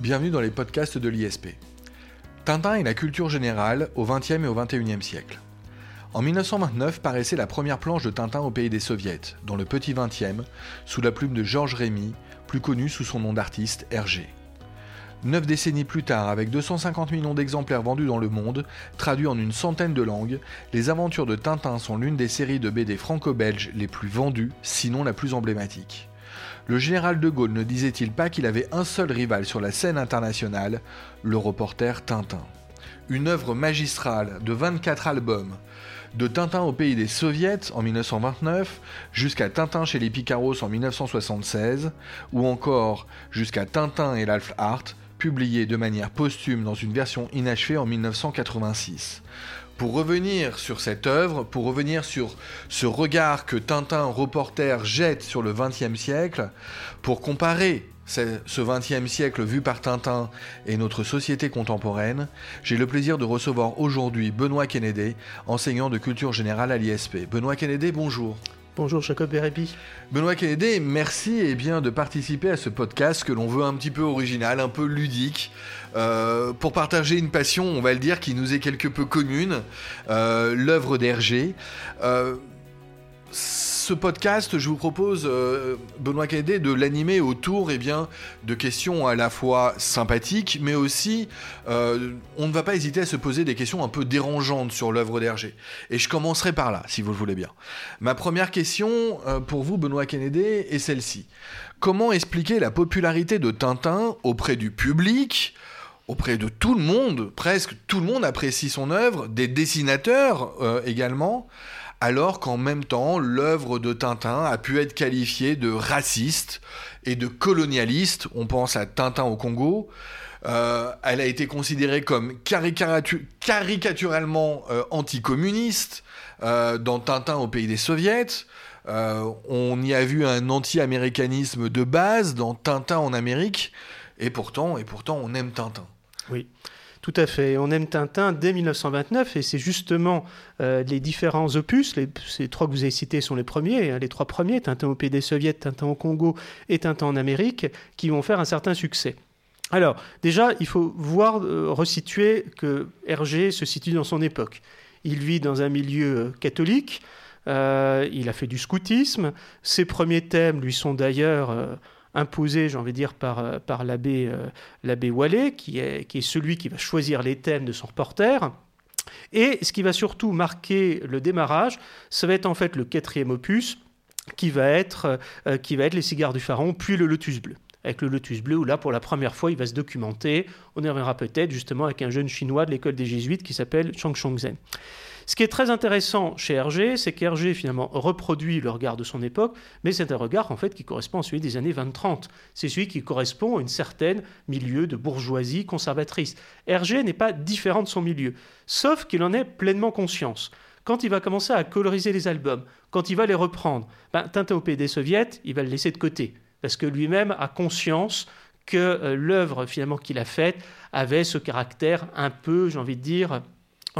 bienvenue dans les podcasts de l'ISP. Tintin et la culture générale au XXe et au XXIe siècle. En 1929 paraissait la première planche de Tintin au pays des soviets, dans le petit XXe, sous la plume de Georges Rémy, plus connu sous son nom d'artiste Hergé. Neuf décennies plus tard, avec 250 millions d'exemplaires vendus dans le monde, traduits en une centaine de langues, les aventures de Tintin sont l'une des séries de BD franco-belges les plus vendues, sinon la plus emblématique. Le général de Gaulle ne disait-il pas qu'il avait un seul rival sur la scène internationale, le reporter Tintin. Une œuvre magistrale de 24 albums, de Tintin au pays des soviets en 1929 jusqu'à Tintin chez les Picaros en 1976, ou encore jusqu'à Tintin et l'Alf Art publié de manière posthume dans une version inachevée en 1986. Pour revenir sur cette œuvre, pour revenir sur ce regard que Tintin reporter jette sur le XXe siècle, pour comparer ce XXe siècle vu par Tintin et notre société contemporaine, j'ai le plaisir de recevoir aujourd'hui Benoît Kennedy, enseignant de culture générale à l'ISP. Benoît Kennedy, bonjour. Bonjour Jacob Bérébi. Benoît Kennedy, merci eh bien, de participer à ce podcast que l'on veut un petit peu original, un peu ludique, euh, pour partager une passion, on va le dire, qui nous est quelque peu commune, euh, l'œuvre d'Hergé. Euh, ce podcast, je vous propose, euh, Benoît Cadet, de l'animer autour eh bien, de questions à la fois sympathiques, mais aussi, euh, on ne va pas hésiter à se poser des questions un peu dérangeantes sur l'œuvre d'Hergé. Et je commencerai par là, si vous le voulez bien. Ma première question euh, pour vous, Benoît Kennedy, est celle-ci. Comment expliquer la popularité de Tintin auprès du public auprès de tout le monde, presque tout le monde apprécie son œuvre, des dessinateurs également, alors qu'en même temps, l'œuvre de Tintin a pu être qualifiée de raciste et de colonialiste. On pense à Tintin au Congo. Euh, elle a été considérée comme caricaturalement euh, anticommuniste euh, dans Tintin au pays des soviets. on y a vu un anti-américanisme de base dans Tintin en Amérique. Et pourtant, et pourtant, on aime Tintin. Oui. Tout à fait. On aime Tintin dès 1929 et c'est justement euh, les différents opus, ces trois que vous avez cités sont les premiers, hein, les trois premiers, Tintin au pays des soviets, Tintin au Congo et Tintin en Amérique, qui vont faire un certain succès. Alors, déjà, il faut voir, euh, resituer que Hergé se situe dans son époque. Il vit dans un milieu euh, catholique, il a fait du scoutisme, ses premiers thèmes lui sont d'ailleurs imposé, j'ai envie de dire, par, euh, par l'abbé, euh, l'abbé Wallet, qui est, qui est celui qui va choisir les thèmes de son reporter. Et ce qui va surtout marquer le démarrage, ça va être en fait le quatrième opus, qui va être, euh, qui va être les cigares du pharaon, puis le lotus bleu. Avec le lotus bleu, où là, pour la première fois, il va se documenter. On y reviendra peut-être justement avec un jeune chinois de l'école des jésuites qui s'appelle Chang Chongzhen. Ce qui est très intéressant chez Hergé, c'est qu'Hergé finalement reproduit le regard de son époque, mais c'est un regard en fait qui correspond à celui des années 20-30. C'est celui qui correspond à une certaine milieu de bourgeoisie conservatrice. Hergé n'est pas différent de son milieu, sauf qu'il en est pleinement conscience. Quand il va commencer à coloriser les albums, quand il va les reprendre, ben, Tintin au pays des il va le laisser de côté, parce que lui-même a conscience que euh, l'œuvre finalement qu'il a faite avait ce caractère un peu, j'ai envie de dire,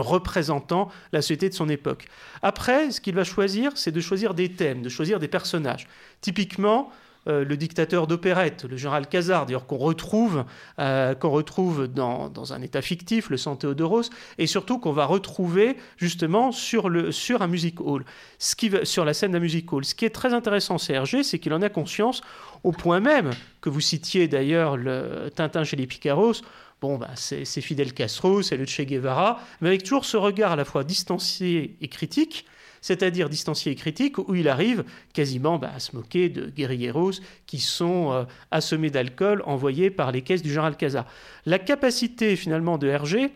représentant la société de son époque. Après, ce qu'il va choisir, c'est de choisir des thèmes, de choisir des personnages. Typiquement, euh, le dictateur d'opérette, le général Cazard, d'ailleurs qu'on retrouve, euh, retrouve dans, un état fictif, le San Théodoros, et surtout qu'on va retrouver justement sur, le, sur un music hall, ce qui sur la scène d'un music hall. Ce qui est très intéressant chez Hergé, c'est qu'il en a conscience au point même que vous citiez d'ailleurs le Tintin chez les Picaros, Bon, bah, c'est Fidel Castro, c'est le Che Guevara, mais avec toujours ce regard à la fois distancié et critique, c'est-à-dire distancié et critique, où il arrive quasiment bah, à se moquer de guerrilleros qui sont euh, assommés d'alcool envoyés par les caisses du général Casa. La capacité finalement de Hergé,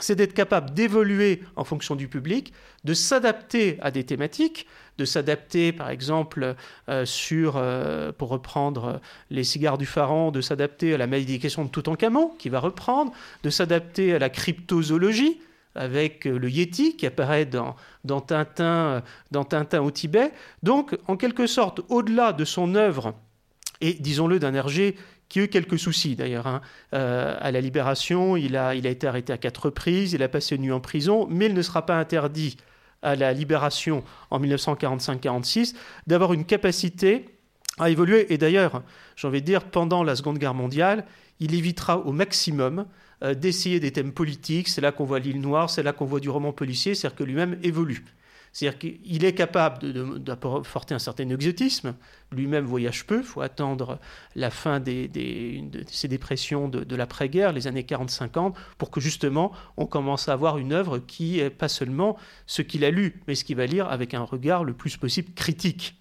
c'est d'être capable d'évoluer en fonction du public, de s'adapter à des thématiques, de s'adapter, par exemple, euh, sur, euh, pour reprendre les cigares du pharaon, de s'adapter à la malédiction de Toutankhamon, qui va reprendre, de s'adapter à la cryptozoologie, avec le Yeti qui apparaît dans, dans, Tintin, dans Tintin au Tibet. Donc, en quelque sorte, au-delà de son œuvre, et disons-le d'un Hergé qui a eu quelques soucis d'ailleurs. Hein, euh, à la libération, il a, il a été arrêté à quatre reprises, il a passé une nuit en prison, mais il ne sera pas interdit à la libération en 1945-46 d'avoir une capacité a évolué. Et d'ailleurs, j'ai envie de dire, pendant la Seconde Guerre mondiale, il évitera au maximum euh, d'essayer des thèmes politiques. C'est là qu'on voit l'île Noire, c'est là qu'on voit du roman policier, c'est-à-dire que lui-même évolue. C'est-à-dire qu'il est capable d'apporter un certain exotisme. Lui-même voyage peu. Il faut attendre la fin de ces dépressions de, l'après-guerre, les années 40-50, pour que justement on commence à avoir une œuvre qui est pas seulement ce qu'il a lu, mais ce qu'il va lire avec un regard le plus possible critique.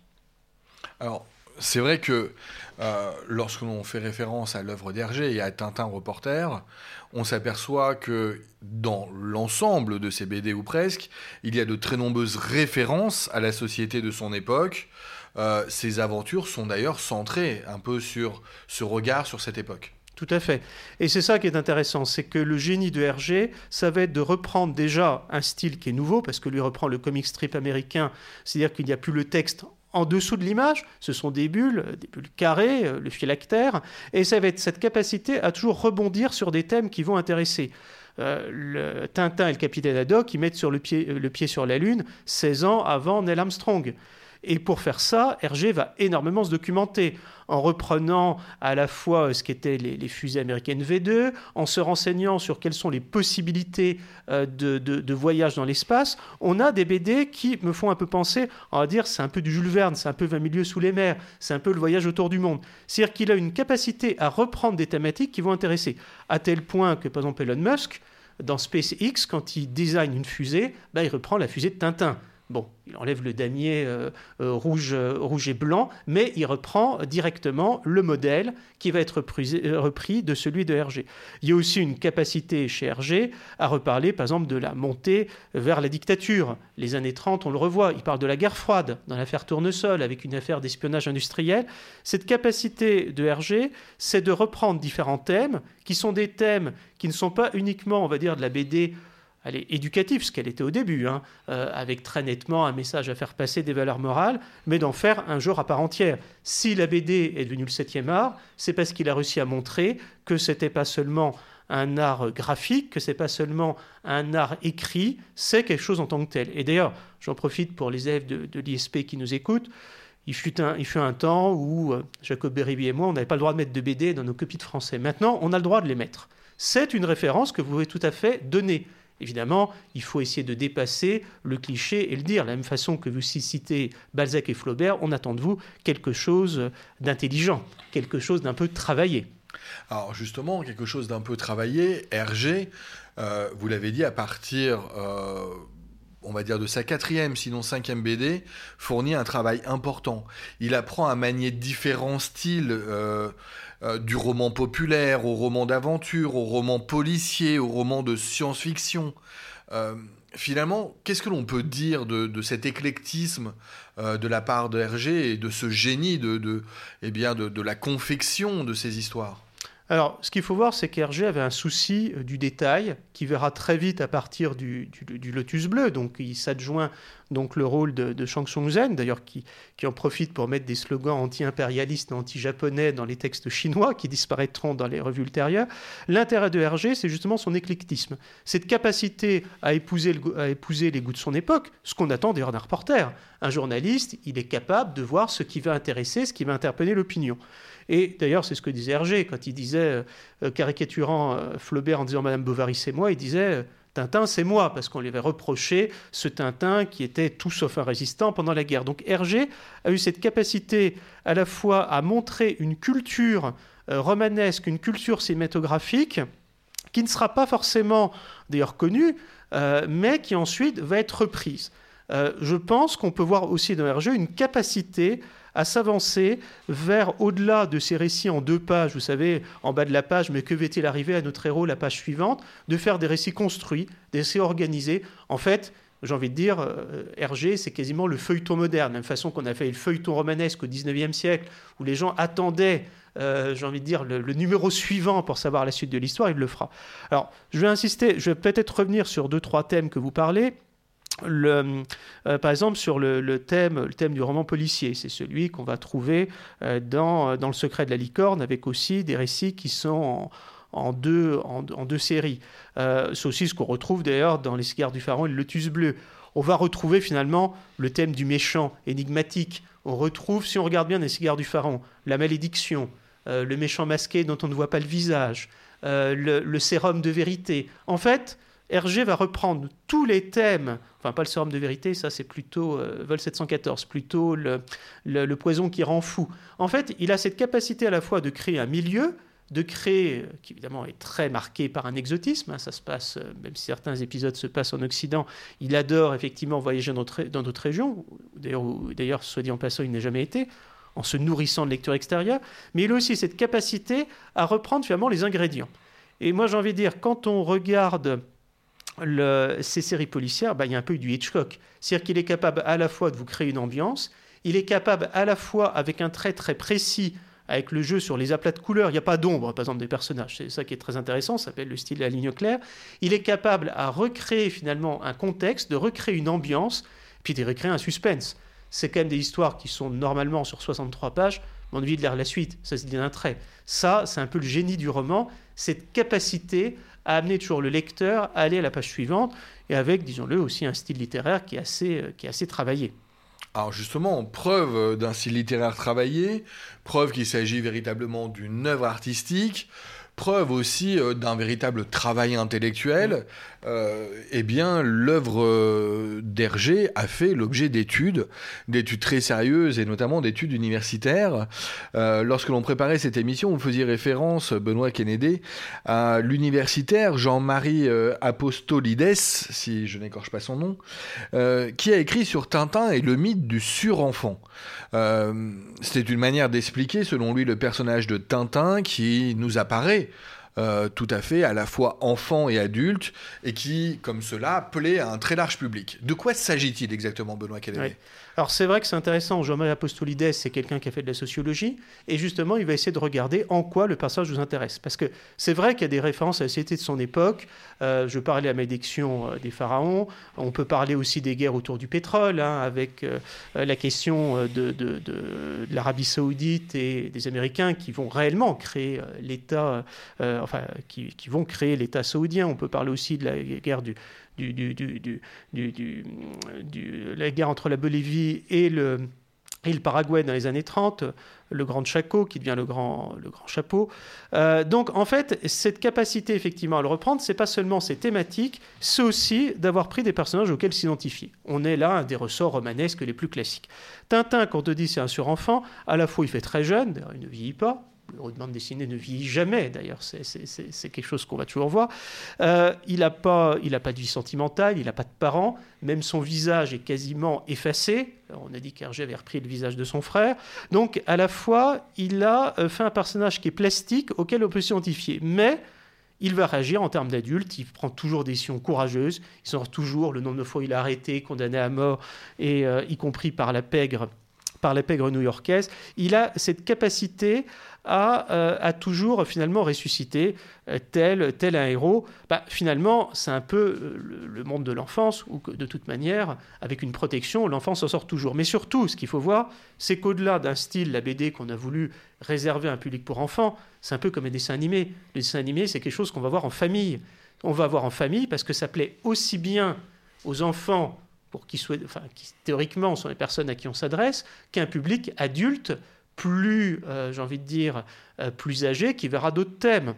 Alors, c'est vrai que euh, lorsque l'on fait référence à l'œuvre d'Hergé et à Tintin reporter, on s'aperçoit que dans l'ensemble de ces BD ou presque, il y a de très nombreuses références à la société de son époque. Euh, ces aventures sont d'ailleurs centrées un peu sur ce regard sur cette époque. Tout à fait. Et c'est ça qui est intéressant, c'est que le génie de Hergé, ça va être de reprendre déjà un style qui est nouveau, parce que lui reprend le comic strip américain, c'est-à-dire qu'il n'y a plus le texte en dessous de l'image, ce sont des bulles, des bulles carrées, euh, le phylactère, et ça va être cette capacité à toujours rebondir sur des thèmes qui vont intéresser. Euh, le Tintin et le capitaine Haddock, ils mettent le, pied, le pied sur la Lune 16 ans avant Neil Armstrong. Et pour faire ça, Hergé va énormément se documenter en reprenant à la fois euh, ce qu'étaient les, fusées américaines V2, en se renseignant sur quelles sont les possibilités euh, de, voyage dans l'espace. On a des BD qui me font un peu penser, on va dire, c'est un peu du Jules Verne, c'est un peu 20 milieux sous les mers, c'est un peu le voyage autour du monde. C'est-à-dire qu'il a une capacité à reprendre des thématiques qui vont intéresser, à tel point que, par exemple, Elon Musk, dans SpaceX, quand il design une fusée, bah, il reprend la fusée de Tintin. Bon, il enlève le damier euh, euh, rouge, euh, rouge et blanc, mais il reprend directement le modèle qui va être repris, de celui de Hergé. Il y a aussi une capacité chez Hergé à reparler, par exemple, de la montée vers la dictature. Les années 30, on le revoit, il parle de la guerre froide dans l'affaire Tournesol, avec une affaire d'espionnage industriel. Cette capacité de Hergé, c'est de reprendre différents thèmes, qui sont des thèmes qui ne sont pas uniquement, on va dire, de la BD elle est éducative, ce qu'elle était au début, hein, euh, avec très nettement un message à faire passer des valeurs morales, mais d'en faire un genre à part entière. Si la BD est devenue le septième art, c'est parce qu'il a réussi à montrer que c'était pas seulement un art graphique, que c'est pas seulement un art écrit, c'est quelque chose en tant que tel. Et d'ailleurs, j'en profite pour les élèves de, l'ISP qui nous écoutent. Il fut, un, il fut un temps où euh, Jacob Beribi et moi, on n'avait pas le droit de mettre de BD dans nos copies de français. Maintenant, on a le droit de les mettre. C'est une référence que vous pouvez tout à fait donner. Évidemment, il faut essayer de dépasser le cliché et le dire. De la même façon que vous citez Balzac et Flaubert, on attend de vous quelque chose d'intelligent, quelque chose d'un peu travaillé. Alors justement, quelque chose d'un peu travaillé, Hergé, euh, vous l'avez dit, à partir, euh, on va dire, de sa quatrième, sinon cinquième BD, fournit un travail important. Il apprend à manier différents styles. Euh, euh, du roman populaire au roman d'aventure, au roman policier, au roman de science-fiction. Euh, finalement, qu'est-ce que l'on peut dire de, cet éclectisme euh, de la part de Hergé et de ce génie de, eh bien de la confection de ces histoires? Alors, ce qu'il faut voir, c'est qu'Hergé avait un souci du détail, qui verra très vite à partir du, Lotus Bleu. Donc, il s'adjoint donc le rôle de, de Shang Tsung-zen, d'ailleurs qui, en profite pour mettre des slogans anti-impérialistes anti-japonais dans les textes chinois qui disparaîtront dans les revues ultérieures. L'intérêt de Hergé, c'est justement son éclectisme, cette capacité à épouser, à épouser les goûts de son époque, ce qu'on attend d'ailleurs d'un reporter. Un journaliste, il est capable de voir ce qui va intéresser, ce qui va interpeller l'opinion. Et d'ailleurs, c'est ce que disait Hergé quand il disait, euh, caricaturant euh, Flaubert en disant Madame Bovary, c'est moi, il disait Tintin, c'est moi, parce qu'on lui avait reproché ce Tintin qui était tout sauf un résistant pendant la guerre. Donc Hergé a eu cette capacité à la fois à montrer une culture euh, romanesque, une culture cinématographique, qui ne sera pas forcément d'ailleurs connue, euh, mais qui ensuite va être reprise. Euh, je pense qu'on peut voir aussi dans Hergé une capacité à s'avancer vers au-delà de ces récits en deux pages, vous savez, en bas de la page, mais que va-t-il arriver à notre héros la page suivante, de faire des récits construits, des récits organisés. En fait, j'ai envie de dire, euh, Hergé, c'est quasiment le feuilleton moderne, de la même façon qu'on a fait le feuilleton romanesque au XIXe siècle, où les gens attendaient, euh, j'ai envie de dire, le, le, numéro suivant pour savoir la suite de l'histoire, il le fera. Alors, je vais insister, je vais peut-être revenir sur deux, trois thèmes que vous parlez euh, par exemple, sur le, thème, du roman policier, c'est celui qu'on va trouver euh, dans, dans, Le secret de la licorne, avec aussi des récits qui sont en, deux séries. c'est aussi ce qu'on retrouve d'ailleurs dans Les cigares du pharaon et le lotus bleu. On va retrouver finalement le thème du méchant énigmatique. On retrouve, si on regarde bien Les cigares du pharaon, la malédiction, le méchant masqué dont on ne voit pas le visage, le, sérum de vérité. En fait, Hergé va reprendre tous les thèmes, enfin pas le sérum de vérité, ça c'est plutôt euh, Vol 714, plutôt le, poison qui rend fou. En fait, il a cette capacité à la fois de créer un milieu, de créer, qui évidemment est très marqué par un exotisme, hein, ça se passe, euh, même si certains épisodes se passent en Occident, il adore effectivement voyager dans d'autres régions, d'ailleurs, soit dit en passant, il n'a jamais été, en se nourrissant de lecture extérieure, mais il a aussi cette capacité à reprendre finalement les ingrédients. Et moi j'ai envie de dire, quand on regarde ces séries policières, bah, il y a un peu du Hitchcock. C'est-à-dire qu'il est capable à la fois de vous créer une ambiance, il est capable à la fois, avec un trait très précis, avec le jeu sur les aplats de couleurs, il n'y a pas d'ombre, par exemple, des personnages. C'est ça qui est très intéressant, ça s'appelle le style de la ligne claire. Il est capable à recréer finalement un contexte, de recréer une ambiance, puis de recréer un suspense. C'est quand même des histoires qui sont normalement sur 63 pages, mais on a envie de lire la suite, ça se dit d'un trait. Ça, c'est un peu le génie du roman, cette capacité à amener toujours le lecteur à aller à la page suivante, et avec, disons-le, aussi un style littéraire qui est assez, euh, qui est assez travaillé. Alors justement, preuve d'un style littéraire travaillé, preuve qu'il s'agit véritablement d'une œuvre artistique, preuve aussi euh, d'un véritable travail intellectuel, euh, eh bien, l'œuvre euh, d'Hergé a fait l'objet d'études, d'études très sérieuses et notamment d'études universitaires. lorsque l'on préparait cette émission, on faisait référence, Benoît Kennedy, à l'universitaire Jean-Marie Apostolides, si je n'écorche pas son nom, qui a écrit sur Tintin et le mythe du surenfant. C'était une manière d'expliquer, selon lui, le personnage de Tintin qui nous apparaît euh, tout à fait à la fois enfant et adulte, et qui, comme cela, plaît à un très large public. De quoi s'agit-il exactement, Benoît Cadet alors c'est vrai que c'est intéressant, Jean-Marie Apostolides, c'est quelqu'un qui a fait de la sociologie, et justement il va essayer de regarder en quoi le personnage vous intéresse. Parce que c'est vrai qu'il y a des références à la société de son époque, euh, je parlais à malédiction euh, des pharaons, on peut parler aussi des guerres autour du pétrole, hein, avec euh, la question de, l'Arabie saoudite et des Américains qui vont réellement créer l'État, enfin qui, vont créer l'État saoudien, on peut parler aussi de la guerre du du, la guerre entre la Bolivie et le, et le Paraguay dans les années 30, le Grand Chaco qui devient le Grand, le grand Chapeau. Euh, donc en fait, cette capacité effectivement à le reprendre, c'est pas seulement ces thématiques, c'est aussi d'avoir pris des personnages auxquels s'identifier. On est là un des ressorts romanesques les plus classiques. Tintin, quand on te dit c'est un surenfant, à la fois il fait très jeune, il ne vieillit pas, le bande dessinée ne vieillit jamais, d'ailleurs, c'est quelque chose qu'on va toujours voir. Euh, il n'a pas, il pas de vie sentimentale, il n'a pas de parents, même son visage est quasiment effacé. on a dit qu'Hergé avait repris le visage de son frère. Donc, à la fois, il a euh, fait un personnage qui est plastique, auquel on peut s'identifier. Mais il va réagir en termes d'adulte, il prend toujours des décisions courageuses, il sort toujours le nombre de fois il a arrêté, condamné à mort, et euh, y compris par la pègre par la pègre new-yorkaise, il a cette capacité euh, a, toujours finalement ressuscité euh, tel, tel un héros. Bah, finalement, c'est un peu euh, le, monde de l'enfance, où de toute manière, avec une protection, l'enfant s'en sort toujours. Mais surtout, ce qu'il faut voir, c'est qu'au-delà d'un style, la BD qu'on a voulu réserver à un public pour enfants, c'est un peu comme un dessin animé. Le dessin animé, c'est quelque chose qu'on va voir en famille. On va voir en famille parce que ça plaît aussi bien aux enfants pour qui, enfin, qui théoriquement sont les personnes à qui on s'adresse, qu'un public adulte plus, euh, j'ai envie de dire, euh, plus âgé, qui verra d'autres thèmes.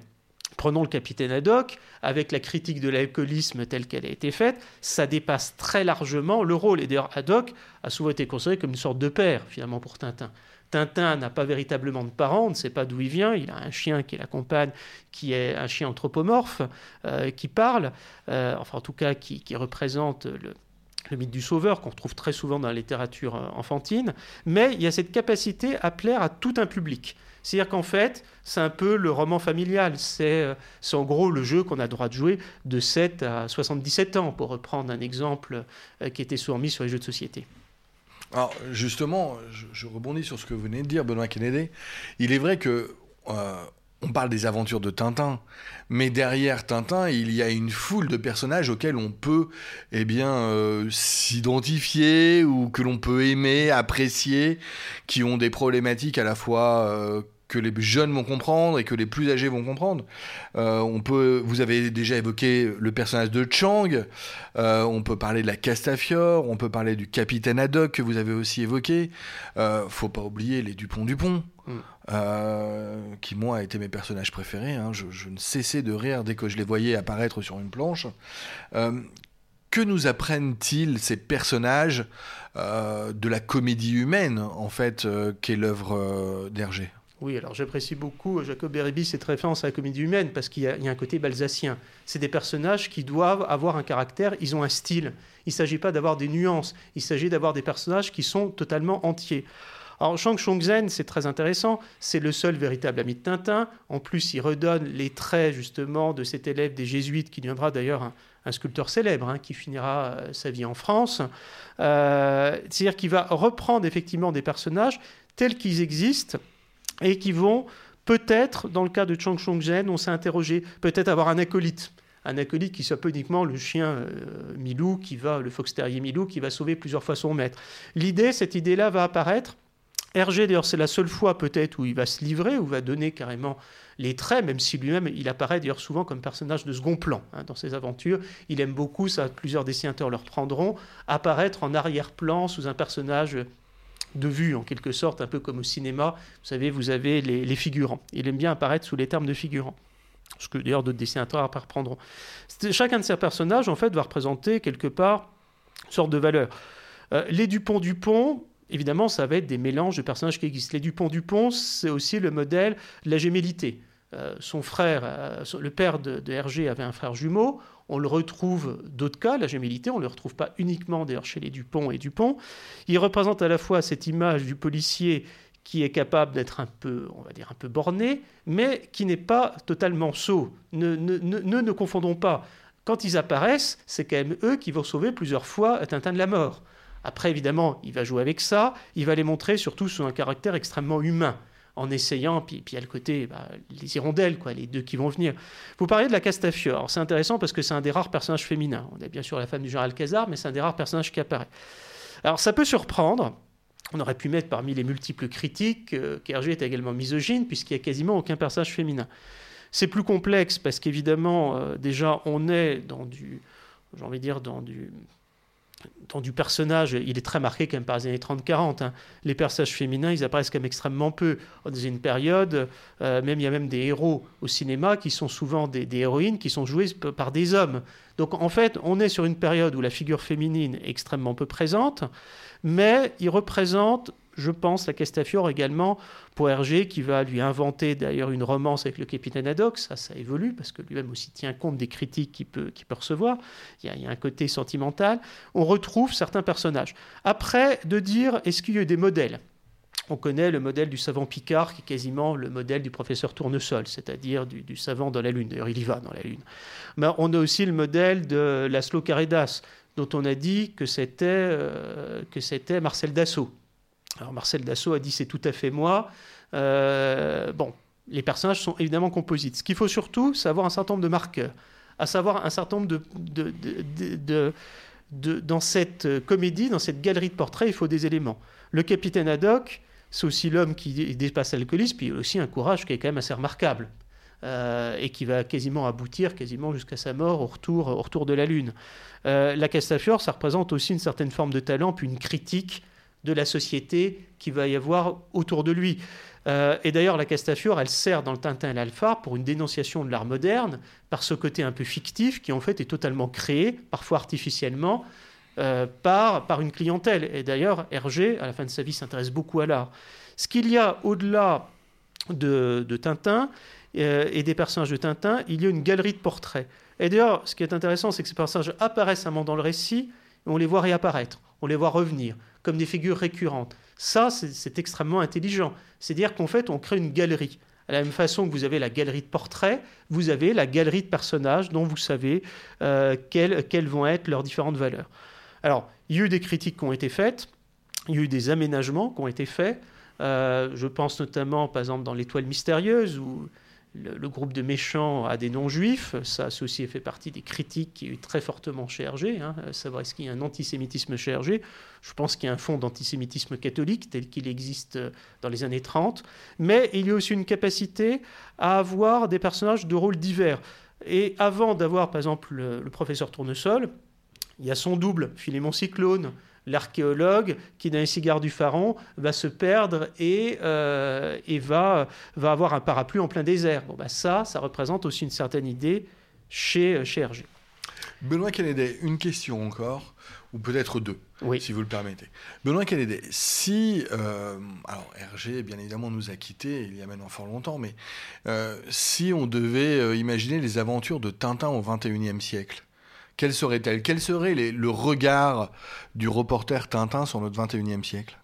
Prenons le capitaine Haddock, avec la critique de l'alcoolisme telle qu'elle a été faite, ça dépasse très largement le rôle. Et d'ailleurs, Haddock a souvent été considéré comme une sorte de père, finalement, pour Tintin. Tintin n'a pas véritablement de parents, on ne sait pas d'où il vient. Il a un chien qui l'accompagne, qui est un chien anthropomorphe, euh, qui parle, enfin en tout cas qui représente le, le mythe du sauveur qu'on retrouve très souvent dans la littérature euh, enfantine, mais il y a cette capacité à plaire à tout un public. C'est-à-dire qu'en fait, c'est un peu le roman familial, euh, c'est en gros le jeu qu'on a droit de jouer de 7 à 77 ans, pour reprendre un exemple euh, qui était souvent mis sur les jeux de société. Alors justement, je, rebondis sur ce que vous venez de dire, Benoît Kennedy. Il est vrai que on parle des aventures de Tintin, mais derrière Tintin, il y a une foule de personnages auxquels on peut eh bien euh, s'identifier ou que l'on peut aimer, apprécier, qui ont des problématiques à la fois euh, que les jeunes vont comprendre et que les plus âgés vont comprendre. Euh, on peut, vous avez déjà évoqué le personnage de Chang, on peut parler de la Castafiore, on peut parler du capitaine Haddock que vous avez aussi évoqué. Euh, faut pas oublier les Dupont-Dupont. Mm. Qui moi été mes personnages préférés. Hein. Je, ne cessais de rire dès que je les voyais apparaître sur une planche. que nous apprennent-ils ces personnages de la comédie humaine, en fait, qu'est l'œuvre d'Hergé? Oui, alors j'apprécie beaucoup Jacob Beribi cette référence à la comédie humaine parce qu'il y, a un côté balsacien. C'est des personnages qui doivent avoir un caractère, ils ont un style. Il ne s'agit pas d'avoir des nuances, il s'agit d'avoir des personnages qui sont totalement entiers. Alors Shang Chongzhen, c'est très intéressant, c'est le seul véritable ami de Tintin. En plus, il redonne les traits justement de cet élève des jésuites qui deviendra d'ailleurs un, sculpteur célèbre, hein, qui finira euh, sa vie en France. Euh, c'est-à-dire qu'il va reprendre effectivement des personnages tels qu'ils existent et qui vont peut-être, dans le cas de Chang Chongzhen, on s'est interrogé, peut-être avoir un acolyte. Un acolyte qui soit uniquement le chien euh, Milou, qui va, le fox terrier Milou, qui va sauver plusieurs fois son maître. L'idée, cette idée-là va apparaître. Hergé, d'ailleurs, c'est la seule fois peut-être où il va se livrer, où va donner carrément les traits, même si lui-même, il apparaît d'ailleurs souvent comme personnage de second plan hein, dans ses aventures. Il aime beaucoup, ça plusieurs dessinateurs le reprendront, apparaître en arrière-plan sous un personnage de vue, en quelque sorte, un peu comme au cinéma. Vous savez, vous avez les, figurants. Il aime bien apparaître sous les termes de figurants. Ce que d'ailleurs d'autres dessinateurs reprendront. Chacun de ces personnages, en fait, va représenter quelque part une sorte de valeur. Euh, les Dupont-Dupont, évidemment, ça va être des mélanges de personnages qui existent. Les Dupont-Dupont, c'est aussi le modèle de la gémellité. Euh, son frère, euh, le père de, Hergé avait un frère jumeau. On le retrouve d'autres cas, la gémellité, on ne le retrouve pas uniquement d'ailleurs chez les Dupont et Dupont. Il représente à la fois cette image du policier qui est capable d'être un peu, on va dire, un peu borné, mais qui n'est pas totalement sot. Ne ne, ne, ne confondons pas. Quand ils apparaissent, c'est quand même eux qui vont sauver plusieurs fois Tintin de la mort. Après, évidemment, il va jouer avec ça, il va les montrer surtout sous un caractère extrêmement humain en essayant, puis, puis a le côté, bah, les hirondelles, quoi, les deux qui vont venir. Vous parlez de la Castafiore. C'est intéressant parce que c'est un des rares personnages féminins. On a bien sûr la femme du général Alcazar, mais c'est un des rares personnages qui apparaît. Alors ça peut surprendre. On aurait pu mettre parmi les multiples critiques euh, qu'Hergé est également misogyne, puisqu'il n'y a quasiment aucun personnage féminin. C'est plus complexe parce qu'évidemment, euh, déjà, on est dans du, j'ai envie de dire, dans du, dans du personnage, il est très marqué quand même par les années 30-40. Hein. Les personnages féminins, ils apparaissent quand même extrêmement peu. Dans une période, euh, même il y a même des héros au cinéma qui sont souvent des, des, héroïnes qui sont jouées par des hommes. Donc en fait, on est sur une période où la figure féminine est extrêmement peu présente, mais il représente je pense, la Castafiore également, pour Hergé, qui va lui inventer d'ailleurs une romance avec le capitaine Haddock. Ça, ça évolue, parce que lui-même aussi tient compte des critiques qu'il peut, recevoir. Il y, a, il y, a, un côté sentimental. On retrouve certains personnages. Après, de dire, est-ce qu'il y a eu des modèles? On connaît le modèle du savant Picard, qui est quasiment le modèle du professeur Tournesol, c'est-à-dire du, savant dans la Lune. D'ailleurs, il y va dans la Lune. Mais on a aussi le modèle de Laszlo Caridas, dont on a dit que c'était euh, Marcel Dassault, alors Marcel Dassault a dit c'est tout à fait moi. Euh, bon, les personnages sont évidemment composites. Ce qu'il faut surtout, c'est avoir un certain nombre de marqueurs, à savoir un certain nombre de, dans cette comédie, dans cette galerie de portraits, il faut des éléments. Le capitaine Haddock, c'est aussi l'homme qui dépasse l'alcoolisme, puis il a aussi un courage qui est quand même assez remarquable. Euh, et qui va quasiment aboutir quasiment jusqu'à sa mort au retour, au retour de la Lune. Euh, la Castafiore, ça représente aussi une certaine forme de talent, puis une critique de la société qui va y avoir autour de lui. Euh, et d'ailleurs, la Castafiore, elle sert dans le Tintin et l'Alpha pour une dénonciation de l'art moderne, par ce côté un peu fictif qui en fait est totalement créé, parfois artificiellement, euh, par, par une clientèle. Et d'ailleurs, Hergé, à la fin de sa vie, s'intéresse beaucoup à l'art. Ce qu'il y a au-delà de, Tintin euh, et des personnages de Tintin, il y a une galerie de portraits. Et d'ailleurs, ce qui est intéressant, c'est que ces personnages apparaissent un moment dans le récit, et on les voit réapparaître, on les voit revenir comme des figures récurrentes. Ça, c'est extrêmement intelligent. C'est-à-dire qu'en fait, on crée une galerie. À la même façon que vous avez la galerie de portraits, vous avez la galerie de personnages dont vous savez euh, quelles, vont être leurs différentes valeurs. Alors, il y a eu des critiques qui ont été faites, il y a eu des aménagements qui ont été faits. Euh, je pense notamment, par exemple, dans l'étoile mystérieuse, où le, groupe de méchants a des non-juifs. Ça, ceci fait partie des critiques qui ont eu très fortement chez Hergé. Savoir est-ce qu'il y a un antisémitisme chez Hergé. Je pense qu'il y a un fond d'antisémitisme catholique tel qu'il existe dans les années 30. Mais il y a aussi une capacité à avoir des personnages de rôles divers. Et avant d'avoir, par exemple, le, le professeur Tournesol, il y a son double, Philémon Cyclone, l'archéologue qui, dans les cigares du pharaon, va se perdre et, euh, et va, va avoir un parapluie en plein désert. Bon, bah ça, ça représente aussi une certaine idée chez, chez Hergé. Benoît Kennedy, une question encore, ou peut-être deux, si vous le permettez. Benoît Kennedy, si. Euh, alors, Hergé, bien évidemment, nous a quittés il y a maintenant fort longtemps, mais euh, si on devait imaginer les aventures de Tintin au XXIe siècle, quelle serait-elle? Quel serait le regard du reporter Tintin sur notre 21e siècle?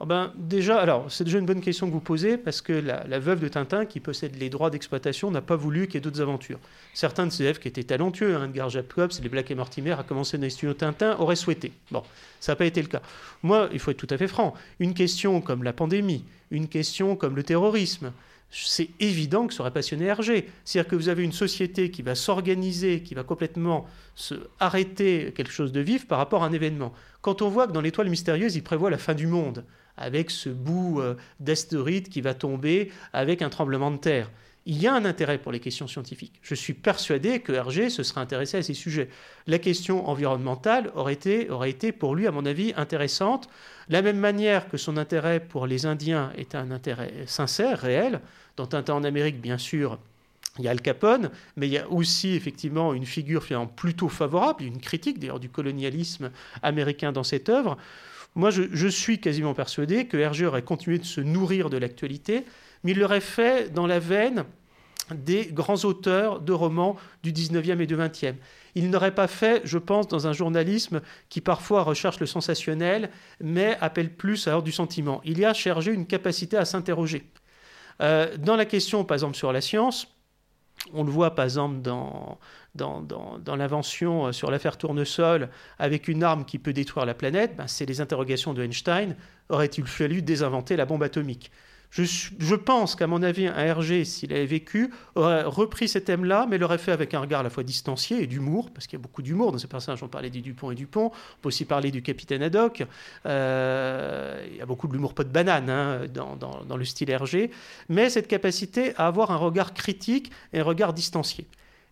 Oh ben, déjà, alors c'est déjà une bonne question que vous posez parce que la, veuve de Tintin, qui possède les droits d'exploitation, n'a pas voulu qu'il y ait d'autres aventures. Certains de ses élèves qui étaient talentueux, hein, Edgar Jacobs, les Black et Mortimer, à commencer dans les studios Tintin, auraient souhaité. Bon, ça n'a pas été le cas. Moi, il faut être tout à fait franc. Une question comme la pandémie, une question comme le terrorisme, c'est évident que ça aurait passionné Hergé. C'est-à-dire que vous avez une société qui va s'organiser, qui va complètement se arrêter quelque chose de vif par rapport à un événement. Quand on voit que dans l'étoile mystérieuse, il prévoit la fin du monde, avec ce bout euh, d'astéroïde qui va tomber avec un tremblement de terre. Il y a un intérêt pour les questions scientifiques. Je suis persuadé que Hergé se serait intéressé à ces sujets. La question environnementale aurait été, aurait été pour lui, à mon avis, intéressante. La même manière que son intérêt pour les Indiens est un intérêt sincère, réel, dans Tintin en Amérique, bien sûr, il y a Al Capone, mais il y a aussi effectivement une figure finalement plutôt favorable, une critique d'ailleurs du colonialisme américain dans cette œuvre. Moi, je, suis quasiment persuadé que Hergé aurait continué de se nourrir de l'actualité, mais il l'aurait fait dans la veine des grands auteurs de romans du 19e et du 20e. Il n'aurait pas fait, je pense, dans un journalisme qui parfois recherche le sensationnel, mais appelle plus à l'ordre du sentiment. Il y a Hergé une capacité à s'interroger. Euh, dans la question, par exemple, sur la science, on le voit par exemple dans, dans, l'invention euh, sur l'affaire Tournesol, avec une arme qui peut détruire la planète, ben, c'est les interrogations de Einstein. Aurait-il fallu désinventer la bombe atomique? Je, pense qu'à mon avis, un Hergé, s'il avait vécu, aurait repris ces thèmes-là, mais l'aurait fait avec un regard à la fois distancié et d'humour, parce qu'il y a beaucoup d'humour dans ces personnages. On parlait du Dupont et Dupont, on peut aussi parler du capitaine Haddock. Euh, il y a beaucoup de l'humour pot de banane hein, dans, le style Hergé, mais cette capacité à avoir un regard critique et un regard distancié.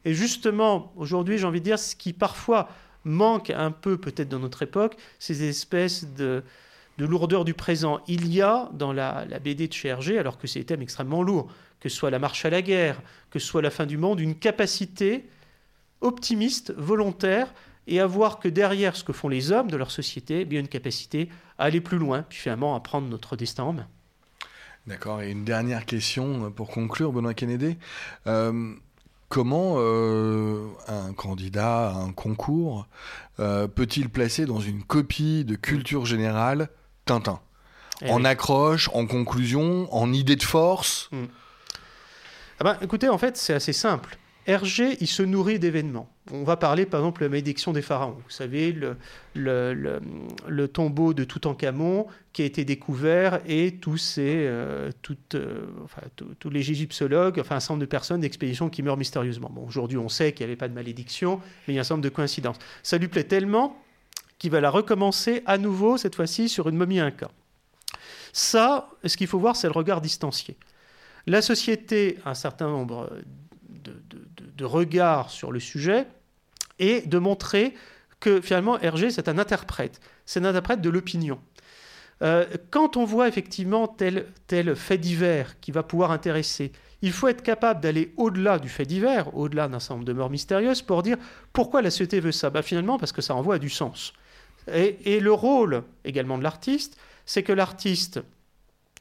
Et justement, aujourd'hui, j'ai envie de dire, ce qui parfois manque un peu peut-être dans notre époque, ces espèces de de lourdeur du présent. Il y a dans la, BD de chez alors que c'est des thèmes extrêmement lourds, que ce soit la marche à la guerre, que ce soit la fin du monde, une capacité optimiste, volontaire, et à voir que derrière ce que font les hommes de leur société, il y a une capacité à aller plus loin, puis finalement à prendre notre destin en main. D'accord, et une dernière question pour conclure, Benoît Kennedy. Euh, comment euh, un candidat à un concours euh, peut-il placer dans une copie de culture générale Tintin. Eh en accroche, en conclusion, en idée de force. Hmm. Ah ben, écoutez, en fait, c'est assez simple. Hergé, il se nourrit d'événements. On va parler par exemple de la malédiction des pharaons. Vous savez, le, le, tombeau de Toutankhamon qui a été découvert et tous, ces, euh, euh, tous les égyptologues, enfin un certain nombre de personnes d'expédition qui meurent mystérieusement. Bon, Aujourd'hui, on sait qu'il n'y avait pas de malédiction, mais il y a un certain nombre de coïncidences. Ça lui plaît tellement qui va la recommencer à nouveau, cette fois-ci sur une momie inca. Ça, ce qu'il faut voir, c'est le regard distancié. La société a un certain nombre de, regards sur le sujet et de montrer que finalement Hergé, c'est un interprète, c'est un interprète de l'opinion. Euh, quand on voit effectivement tel, tel fait divers qui va pouvoir intéresser, il faut être capable d'aller au-delà du fait divers, au-delà d'un certain nombre de morts mystérieuses, pour dire pourquoi la société veut ça bah, Finalement, parce que ça renvoie à du sens. Et, le rôle également de l'artiste, c'est que l'artiste,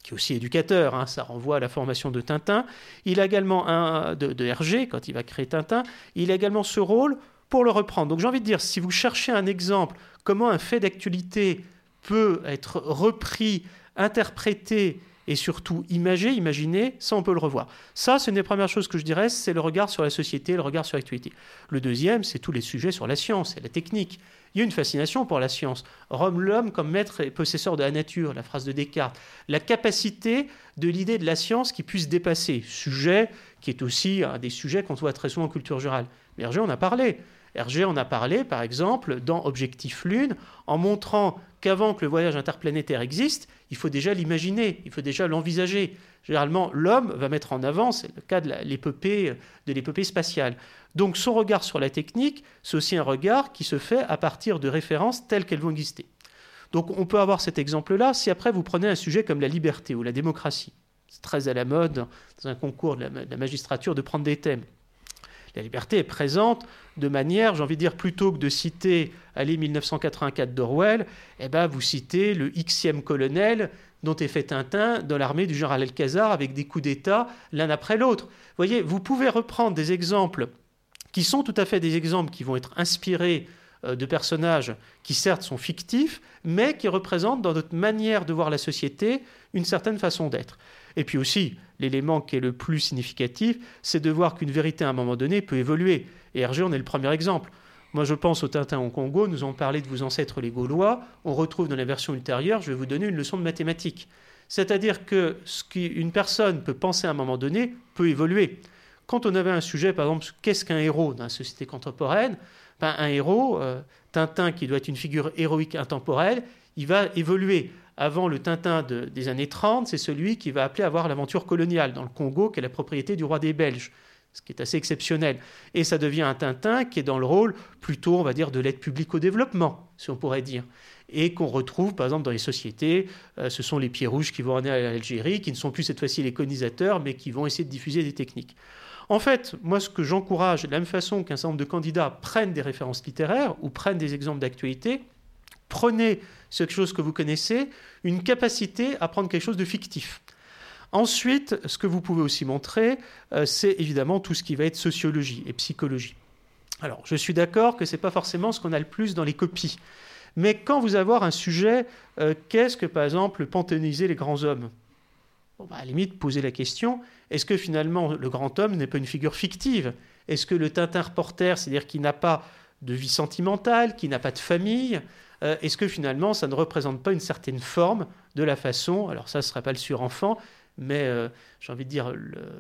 qui est aussi éducateur, hein, ça renvoie à la formation de Tintin, il a également un de, de Hergé, quand il va créer Tintin, il a également ce rôle pour le reprendre. Donc j'ai envie de dire, si vous cherchez un exemple, comment un fait d'actualité peut être repris, interprété et surtout imagé, imaginé, ça on peut le revoir. Ça, c'est une des premières choses que je dirais, c'est le regard sur la société, le regard sur l'actualité. Le deuxième, c'est tous les sujets sur la science et la technique. Il y a une fascination pour la science. Rome, l'homme comme maître et possesseur de la nature, la phrase de Descartes. La capacité de l'idée de la science qui puisse dépasser. Sujet qui est aussi un des sujets qu'on voit très souvent en culture rurale. Hergé en a parlé. Hergé en a parlé, par exemple, dans Objectif Lune, en montrant qu'avant que le voyage interplanétaire existe, il faut déjà l'imaginer, il faut déjà l'envisager. Généralement, l'homme va mettre en avant, c'est le cas de l'épopée de l'épopée spatiale. Donc son regard sur la technique, c'est aussi un regard qui se fait à partir de références telles qu'elles vont exister. Donc on peut avoir cet exemple-là si après vous prenez un sujet comme la liberté ou la démocratie. C'est très à la mode dans un concours de la magistrature de prendre des thèmes. La liberté est présente de manière, j'ai envie de dire, plutôt que de citer Allez 1984 d'Orwell, eh ben, vous citez le Xème colonel dont est fait Tintin dans l'armée du général Alcazar avec des coups d'État l'un après l'autre. Vous voyez, vous pouvez reprendre des exemples qui sont tout à fait des exemples qui vont être inspirés euh, de personnages qui certes sont fictifs, mais qui représentent dans notre manière de voir la société une certaine façon d'être. Et puis aussi, l'élément qui est le plus significatif, c'est de voir qu'une vérité à un moment donné peut évoluer. Et Hergé en est le premier exemple. Moi, je pense au Tintin au Congo, nous avons parlé de vos ancêtres les Gaulois, on retrouve dans la version ultérieure, je vais vous donner une leçon de mathématiques. C'est-à-dire que ce qu'une personne peut penser à un moment donné peut évoluer. Quand on avait un sujet, par exemple, qu'est-ce qu'un héros dans la société contemporaine? Ben, Un héros, euh, Tintin qui doit être une figure héroïque intemporelle, il va évoluer. Avant le Tintin des années 30, c'est celui qui va appeler à voir l'aventure coloniale dans le Congo, qui est la propriété du roi des Belges, ce qui est assez exceptionnel. Et ça devient un Tintin qui est dans le rôle plutôt, on va dire, de l'aide publique au développement, si on pourrait dire. Et qu'on retrouve, par exemple, dans les sociétés, euh, ce sont les pieds rouges qui vont aller à l'Algérie, qui ne sont plus cette fois-ci les colonisateurs, mais qui vont essayer de diffuser des techniques. En fait, moi, ce que j'encourage, de la même façon qu'un certain nombre de candidats prennent des références littéraires ou prennent des exemples d'actualité, prenez quelque chose que vous connaissez, une capacité à prendre quelque chose de fictif. Ensuite, ce que vous pouvez aussi montrer, euh, c'est évidemment tout ce qui va être sociologie et psychologie. Alors, je suis d'accord que ce n'est pas forcément ce qu'on a le plus dans les copies. Mais quand vous avez un sujet, euh, qu'est-ce que, par exemple, panthéoniser les grands hommes? Bah, À la limite, poser la question, est-ce que finalement le grand homme n'est pas une figure fictive? Est-ce que le Tintin reporter, c'est-à-dire qui n'a pas de vie sentimentale, qui n'a pas de famille, euh, est-ce que finalement ça ne représente pas une certaine forme de la façon, alors ça ne sera pas le surenfant, mais euh, j'ai envie de dire,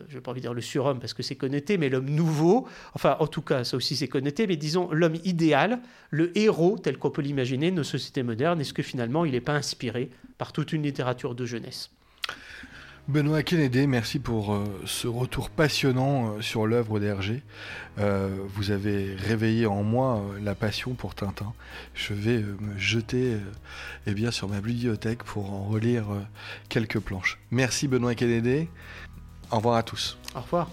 je n'ai pas envie de dire le surhomme parce que c'est connoté, mais l'homme nouveau, enfin en tout cas ça aussi c'est connoté, mais disons l'homme idéal, le héros tel qu'on peut l'imaginer nos sociétés modernes, est-ce que finalement il n'est pas inspiré par toute une littérature de jeunesse? Benoît Kennedy, merci pour euh, ce retour passionnant euh, sur l'œuvre d'Hergé. Euh, vous avez réveillé en moi la passion pour Tintin. Je vais me jeter eh bien, sur ma bibliothèque pour en relire quelques planches. Merci Benoît Kennedy. Au revoir à tous. Au revoir.